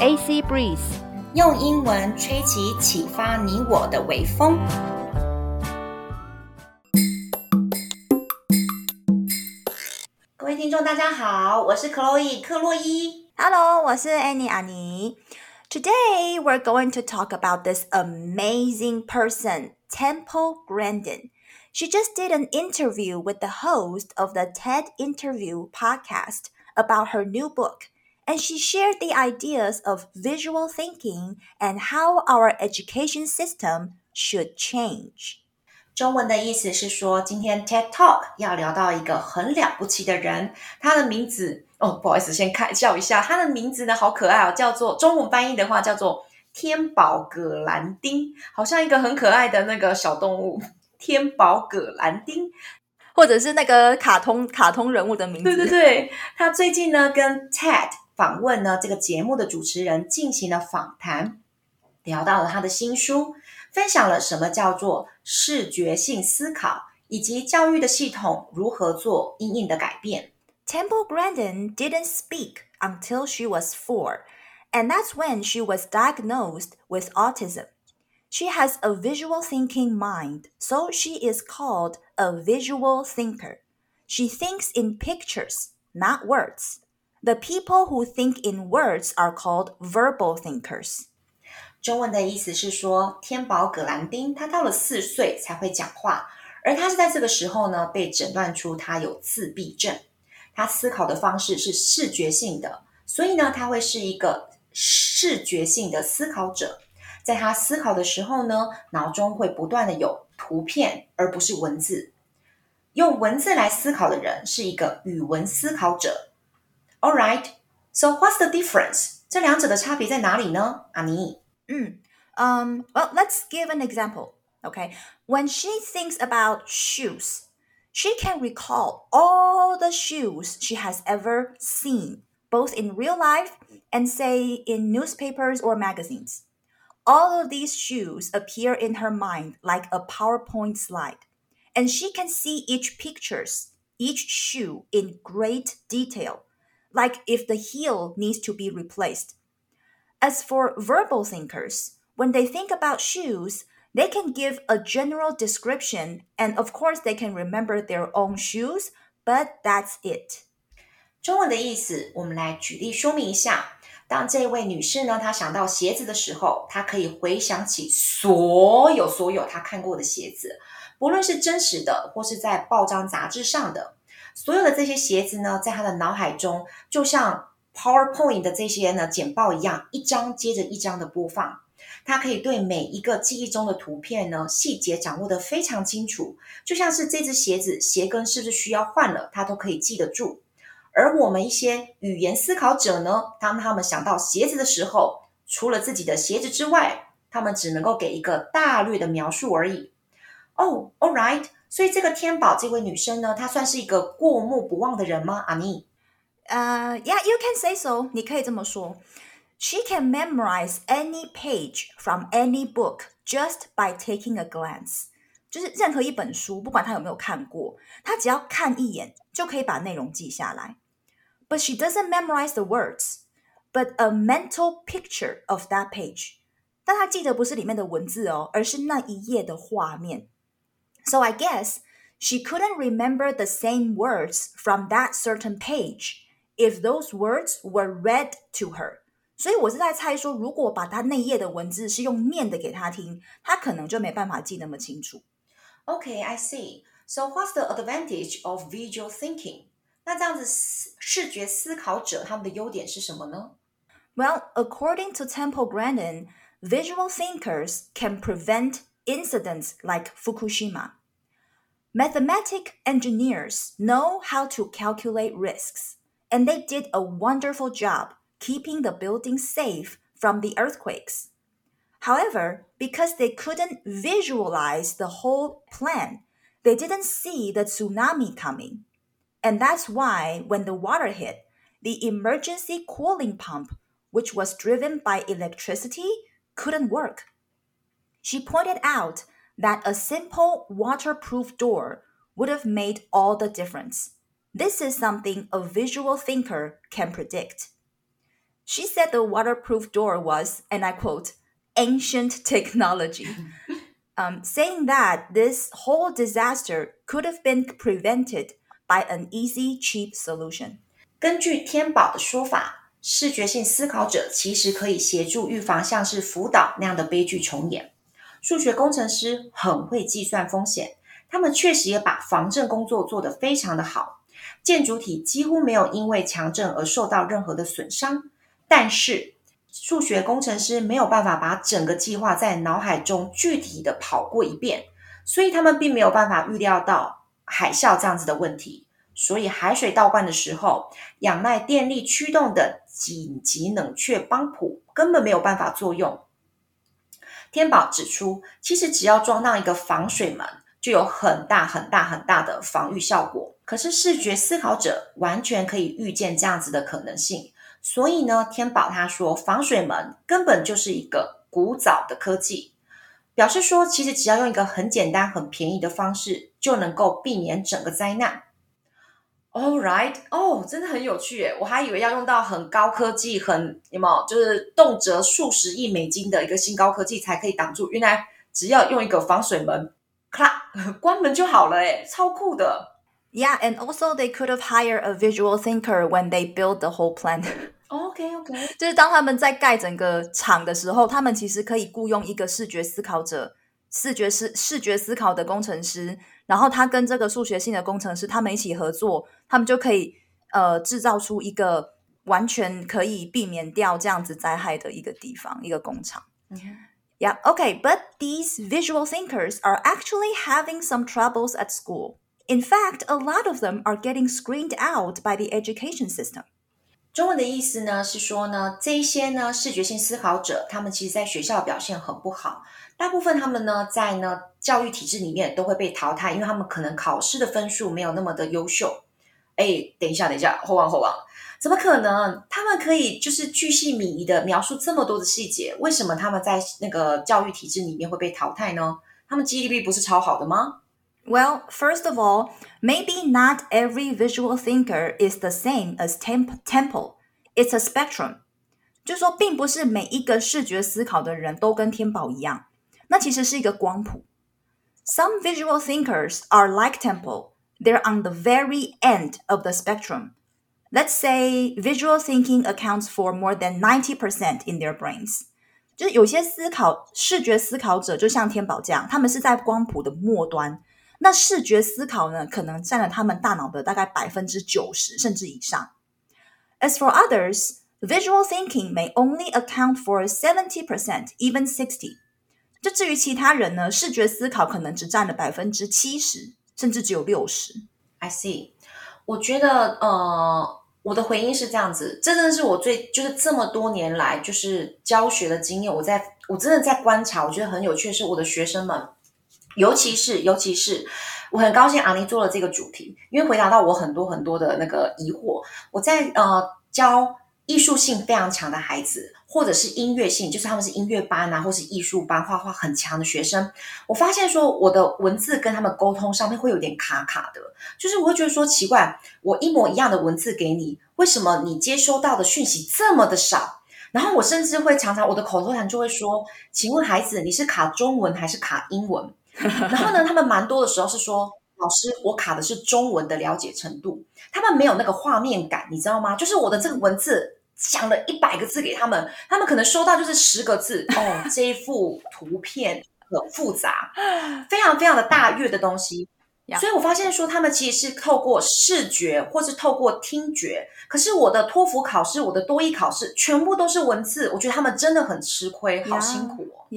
AC Breeze，用英文吹起启发你我的微风。各位听众，大家好，我是 Chloe 克洛伊。 Hello，我是 Annie 阿妮。Today we're going to talk about this amazing person, Temple Grandin. She just did an interview with the host of the TED Interview podcast about her new book, and she shared the ideas of visual thinking and how our education system should change. 中文的意思是说，今天 TED Talk 要聊到一个很了不起的人，他的名字哦，不好意思，先开叫一下，他的名字呢好可爱哦，叫做中文翻译的话叫做天宝葛兰丁，好像一个很可爱的那个小动物，天宝葛兰丁。或者是那个卡通卡通人物的名字。对对对，他最近呢跟 TED 访问呢这个节目的主持人进行了访谈，聊到了他的新书，分享了什么叫做视觉性思考，以及教育的系统如何做因应的改变。 Temple Grandin didn't speak until she was four, and that's when she was diagnosed with autism. She has a visual thinking mind, so she is called a visual thinker. She thinks in pictures, not words. The people who think in words are called verbal thinkers. 中文的意思是说，天宝葛兰丁他到了四岁才会讲话，而他是在这个时候呢被诊断出他有自闭症。他思考的方式是视觉性的，所以呢，他会是一个视觉性的思考者。在他思考的时候呢，脑中会不断的有图片，而不是文字。用文字来思考的人是一个语文思考者。All right, so what's the difference？这两者的差别在哪里呢？阿尼。 Mm. Um, well, let's give an example. Okay. When she thinks about shoes, she can recall all the shoes she has ever seen, both in real life and, say, in newspapers or magazines. All of these shoes appear in her mind like a PowerPoint slide, and she can see each pictures, each shoe in great detail, like if the heel needs to be replaced. As for verbal thinkers, when they think about shoes, they can give a general description, and of course, they can remember their own shoes, but that's it. 中文的意思，我们来举例说明一下。当这位女士呢，她想到鞋子的时候，她可以回想起所有所有她看过的鞋子，不论是真实的或是在报章杂志上的， 所有的这些鞋子呢，在他的脑海中就像 PowerPoint 的这些呢简报一样，一张接着一张的播放。他可以对每一个记忆中的图片呢细节掌握得非常清楚，就像是这只鞋子鞋跟是不是需要换了，他都可以记得住。而我们一些语言思考者呢，当他们想到鞋子的时候，除了自己的鞋子之外，他们只能够给一个大略的描述而已。哦、all right，所以这个天宝这位女生呢，她算是一个过目不忘的人吗？阿妮？Uh, yeah, you can say so. 你可以这么说. She can memorize any page from any book just by taking a glance. 就是任何一本书，不管她有没有看过，她只要看一眼就可以把内容记下来。But she doesn't memorize the words, but a mental picture of that page. 但她记得不是里面的文字哦，而是那一页的画面。So I guess she couldn't remember the same words from that certain page if those words were read to her. 所以我是在猜说，如果把她那页的文字是用念的给她听，她可能就没办法记那么清楚。 Okay, I see. So what's the advantage of visual thinking? 那这样子视视觉思考者他们的优点是什么呢？ Well, according to Temple Grandin, visual thinkers can prevent incidents like Fukushima. Mathematic engineers know how to calculate risks, and they did a wonderful job keeping the building safe from the earthquakes. However, because they couldn't visualize the whole plan, they didn't see the tsunami coming. And that's why, when the water hit, the emergency cooling pump, which was driven by electricity, couldn't work. She pointed out that a simple waterproof door would have made all the difference. This is something a visual thinker can predict. She said the waterproof door was, and I quote, ancient technology. um, saying that this whole disaster could have been prevented by an easy, cheap solution. 根据天宝的说法，视觉性思考者其实可以协助预防像是福岛那样的悲剧重演。 数学工程师很会计算风险，他们确实也把防震工作做得非常的好，建筑体几乎没有因为强震而受到任何的损伤。但是，数学工程师没有办法把整个计划在脑海中具体的跑过一遍，所以他们并没有办法预料到海啸这样子的问题。所以海水倒灌的时候，仰赖电力驱动的紧急冷却帮浦根本没有办法作用。天宝指出，其实只要装上一个防水门，就有很大很大很大的防御效果。可是视觉思考者完全可以预见这样子的可能性，所以呢，天宝他说，防水门根本就是一个古早的科技，表示说，其实只要用一个很简单、很便宜的方式，就能够避免整个灾难。All right，哦，真的很有趣耶！我还以为要用到很高科技，很有没有，就是动辄数十亿美金的一个新高科技才可以挡住。原来只要用一个防水门，咔，关门就好了，哎，超酷的。Yeah, and also they could have hired a visual thinker when they built the whole plan. OK OK，就是当他们在盖整个厂的时候，他们其实可以雇佣一个视觉思考者、 视觉思视觉思考的工程师。然后他跟这个数学性的工程师，他们一起合作，他们就可以呃制造出一个完全可以避免掉这样子灾害的一个地方，一个工厂。Yeah, okay, but these visual thinkers are actually having some troubles at school. In fact, a lot of them are getting screened out by the education system. 中文的意思呢是说呢，这一些呢视觉性思考者，他们其实在学校表现很不好。大部分他们呢，在呢教育体制里面都会被淘汰，因为他们可能考试的分数没有那么的优秀。哎，等一下，等一下，后望后望，怎么可能？他们可以就是巨细靡遗的描述这么多的细节，为什么他们在那个教育体制里面会被淘汰呢？他们记忆力不是超好的吗 ？Well, first of all, maybe not every visual thinker is the same as Temp Temple. It's a spectrum. 就说并不是每一个视觉思考的人都跟天宝一样。那其实是一个光谱。Some visual thinkers are like Temple. They're on the very end of the spectrum. Let's say visual thinking accounts for more than 90% in their brains. 就是有些思考视觉思考者，就像天宝这样，他们是在光谱的末端。 那视觉思考呢，可能占了他们大脑的大概百分之九十甚至以上。As for others, visual thinking may only account for seventy percent, even sixty. 就至于其他人呢，视觉思考可能只占了百分之七十，甚至只有六十。I see，我觉得呃，我的回应是这样子，这真的是我最就是这么多年来就是教学的经验，我在我真的在观察，我觉得很有趣是我的学生们，尤其是尤其是我很高兴阿妮做了这个主题，因为回答到我很多很多的那个疑惑。我在呃教艺术性非常强的孩子。或者是音乐性，就是他们是音乐班啊，或是艺术班画画很强的学生。我发现说，我的文字跟他们沟通上面会有点卡卡的，就是我会觉得说奇怪，我一模一样的文字给你，为什么你接收到的讯息这么的少？然后我甚至会常常我的口头禅就会说，请问孩子，你是卡中文还是卡英文？然后呢，他们蛮多的时候是说，老师，我卡的是中文的了解程度，他们没有那个画面感，你知道吗？就是我的这个文字。讲了一百个字给他们，他们可能收到就是十个字哦。这一幅图片很复杂，非常非常的大阅的东西，所以我发现说他们其实是透过视觉或是透过听觉。可是我的托福考试、我的多益考试全部都是文字，我觉得他们真的很吃亏，好辛苦哦。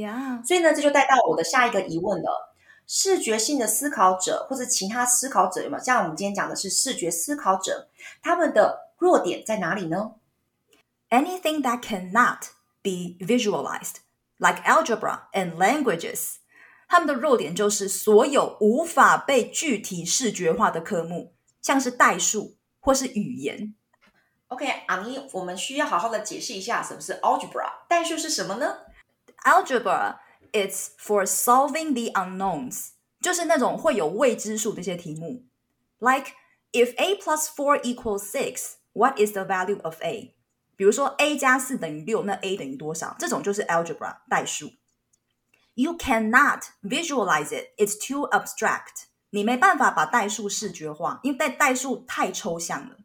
所以呢，这就带到我的下一个疑问了：视觉性的思考者或者其他思考者有没有？像我们今天讲的是视觉思考者，他们的弱点在哪里呢？anything that cannot be visualized, like algebra and languages. 他们的弱点就是所有无法被具体视觉化的科目，像是代数或是语言。OK，阿妮，我们需要好好的解释一下什么是 algebra。代数是什么呢？Algebra it's for solving the unknowns，就是那种会有未知数的一些题目。Like if a plus four equals six, what is the value of a？ 比如说 a 加四等于六，那 a 等于多少？这种就是 algebra 代数。You cannot visualize it; it's too abstract. 你没办法把代数视觉化，因为代代数太抽象了。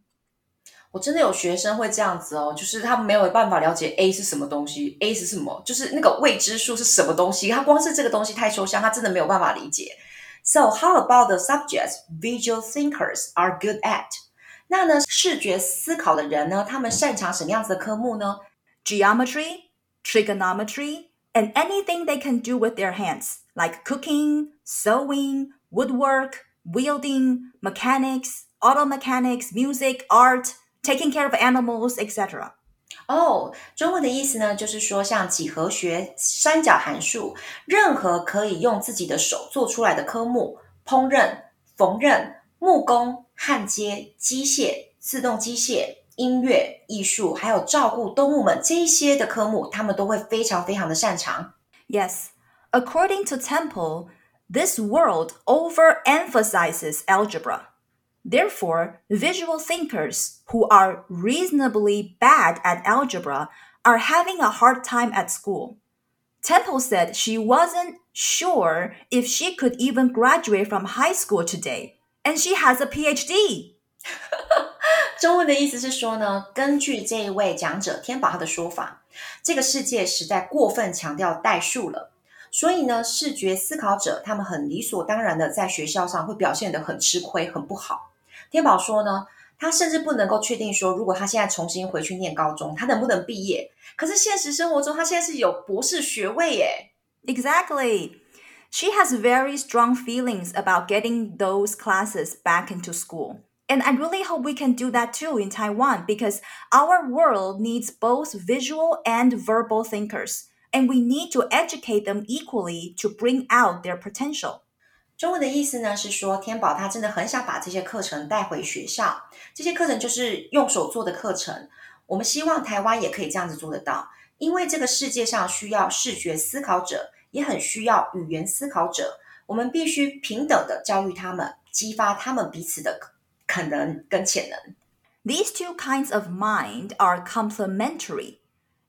我真的有学生会这样子哦，就是他没有办法了解 a 是什么东西，a 是什么，就是那个未知数是什么东西，他光是这个东西太抽象，他真的没有办法理解。So how about the subjects visual thinkers are good at？那呢，视觉思考的人呢，他们擅长什么样子的科目呢？Geometry, trigonometry, and anything they can do with their hands, like cooking, sewing, woodwork, wielding, mechanics, auto mechanics, music, art, taking care of animals, etc. 哦，中文的意思呢，就是说像几何学、三角函数，任何可以用自己的手做出来的科目，烹饪、缝纫、木工、焊接、机械、自动机械、音乐、艺术，还有照顾动物们这一些的科目，他们都会非常非常的擅长。Yes, according to Temple, this world overemphasizes algebra. Therefore, visual thinkers who are reasonably bad at algebra are having a hard time at school. Temple said she wasn't sure if she could even graduate from high school today, and she has a PhD. 中文的意思是说呢，根据这一位讲者天宝他的说法，这个世界实在过分强调代数了，所以呢，视觉思考者他们很理所当然的在学校上会表现得很吃亏，很不好。 天宝说呢，他甚至不能够确定说，如果他现在重新回去念高中，他能不能毕业？可是现实生活中，他现在是有博士学位耶。Exactly. She has very strong feelings about getting those classes back into school. And I really hope we can do that too in Taiwan because our world needs both visual and verbal thinkers, and we need to educate them equally to bring out their potential. 中文的意思呢是说，天宝他真的很想把这些课程带回学校。这些课程就是用手做的课程。我们希望台湾也可以这样子做得到，因为这个世界上需要视觉思考者，也很需要语言思考者。我们必须平等的教育他们，激发他们彼此的可能跟潜能。These two kinds of mind are complementary,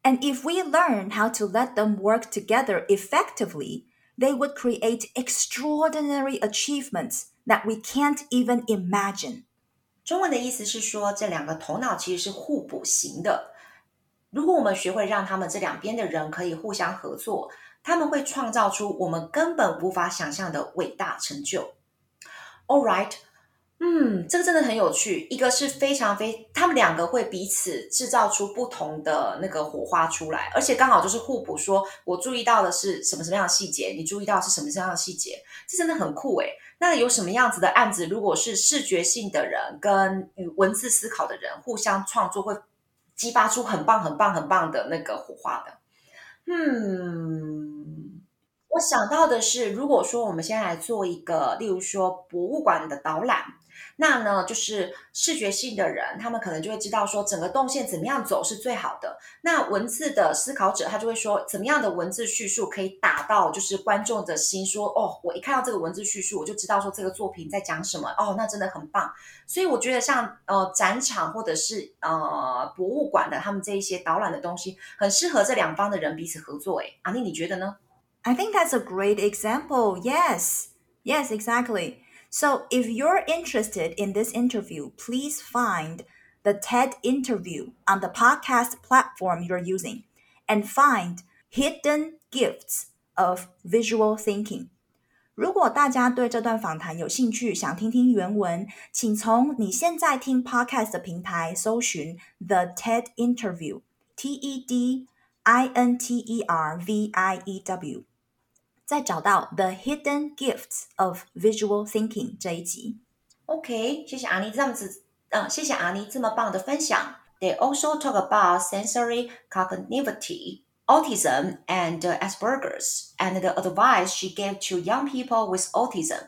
and if we learn how to let them work together effectively. They would create extraordinary achievements that we can't even imagine. 中文的意思是说，这两个头脑其实是互补型的。如果我们学会让他们这两边的人可以互相合作，他们会创造出我们根本无法想象的伟大成就。All right, 嗯，这个真的很有趣。一个是非常非，他们两个会彼此制造出不同的那个火花出来，而且刚好就是互补。说我注意到的是什么什么样的细节，你注意到是什么什么样的细节，这真的很酷诶。那有什么样子的案子，如果是视觉性的人跟与文字思考的人互相创作，会激发出很棒、很棒、很棒的那个火花的。嗯，我想到的是，如果说我们先来做一个，例如说博物馆的导览。那呢，就是视觉性的人，他们可能就会知道说整个动线怎么样走是最好的。那文字的思考者，他就会说怎么样的文字叙述可以打到就是观众的心，说哦，我一看到这个文字叙述，我就知道说这个作品在讲什么。哦，那真的很棒。所以我觉得像呃展场或者是呃博物馆的他们这一些导览的东西，很适合这两方的人彼此合作。哎，阿丽，你觉得呢？I think that's a great example. Yes, yes, exactly. So, if you're interested in this interview, please find the TED interview on the podcast platform you're using and find hidden gifts of visual thinking. 如果大家对这段访谈有兴趣，想听听原文，请从你现在听 podcast 的平台搜寻 The TED Interview，T E D I N T E R V I E W。 再找到 The Hidden Gifts of Visual Thinking 这一集。OK，谢谢阿妮这样子，嗯，谢谢阿妮这么棒的分享。They also talk about sensory cognitivity, autism, and Asperger's, and the advice she gave to young people with autism.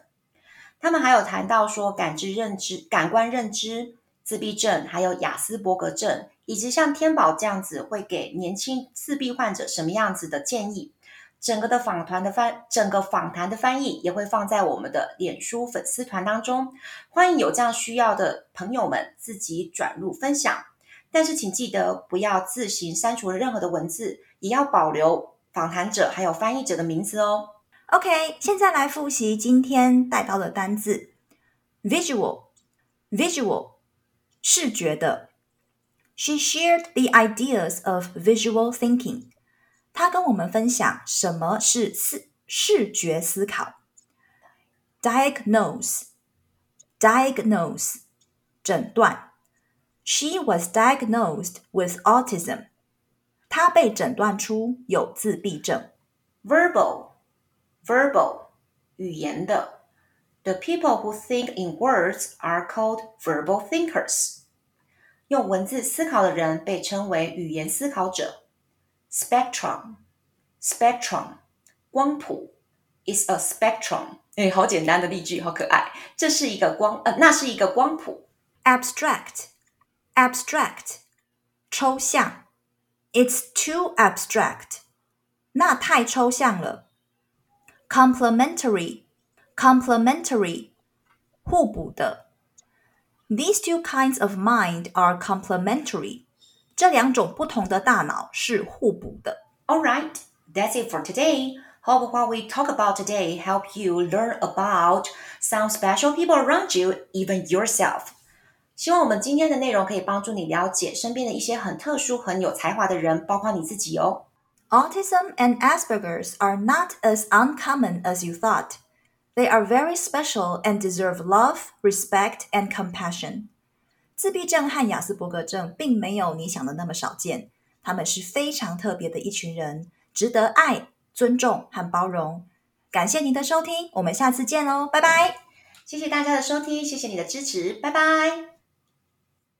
他们还有谈到说感知认知、感官认知、自闭症，还有雅斯伯格症，以及像天宝这样子会给年轻自闭患者什么样子的建议。 整个的访团的翻，整个访谈的翻译也会放在我们的脸书粉丝团当中，欢迎有这样需要的朋友们自己转入分享。但是请记得不要自行删除任何的文字，也要保留访谈者还有翻译者的名字哦。OK，现在来复习今天带到的单字：visual，visual，视觉的。She shared the ideas of visual thinking。他跟我们分享什么是视视觉思考。Diagnose，diagnose，诊断。She was diagnosed with autism。她被诊断出有自闭症。Verbal。verbal 语言的。The people who think in words are called verbal thinkers. 用文字思考的人被称为语言思考者。Spectrum, spectrum，光谱，is a spectrum。哎，好简单的例句，好可爱。这是一个光，呃，那是一个光谱。Abstract, abstract，抽象。It's too abstract，那太抽象了。complementary, complementary, 互补的。These two kinds of mind are complementary. 这两种不同的大脑是互补的。All right, that's it for today. Hope what we talk about today help you learn about some special people around you, even yourself. 希望我们今天的内容可以帮助你了解身边的一些很特殊、很有才华的人，包括你自己哦。Autism and Asperger's are not as uncommon as you thought. They are very special and deserve love, respect, and compassion. 自闭症和雅斯伯格症并没有你想的那么少见，他们是非常特别的一群人，值得爱、尊重和包容。感谢您的收听，我们下次见喽，拜拜！谢谢大家的收听，谢谢你的支持，拜拜。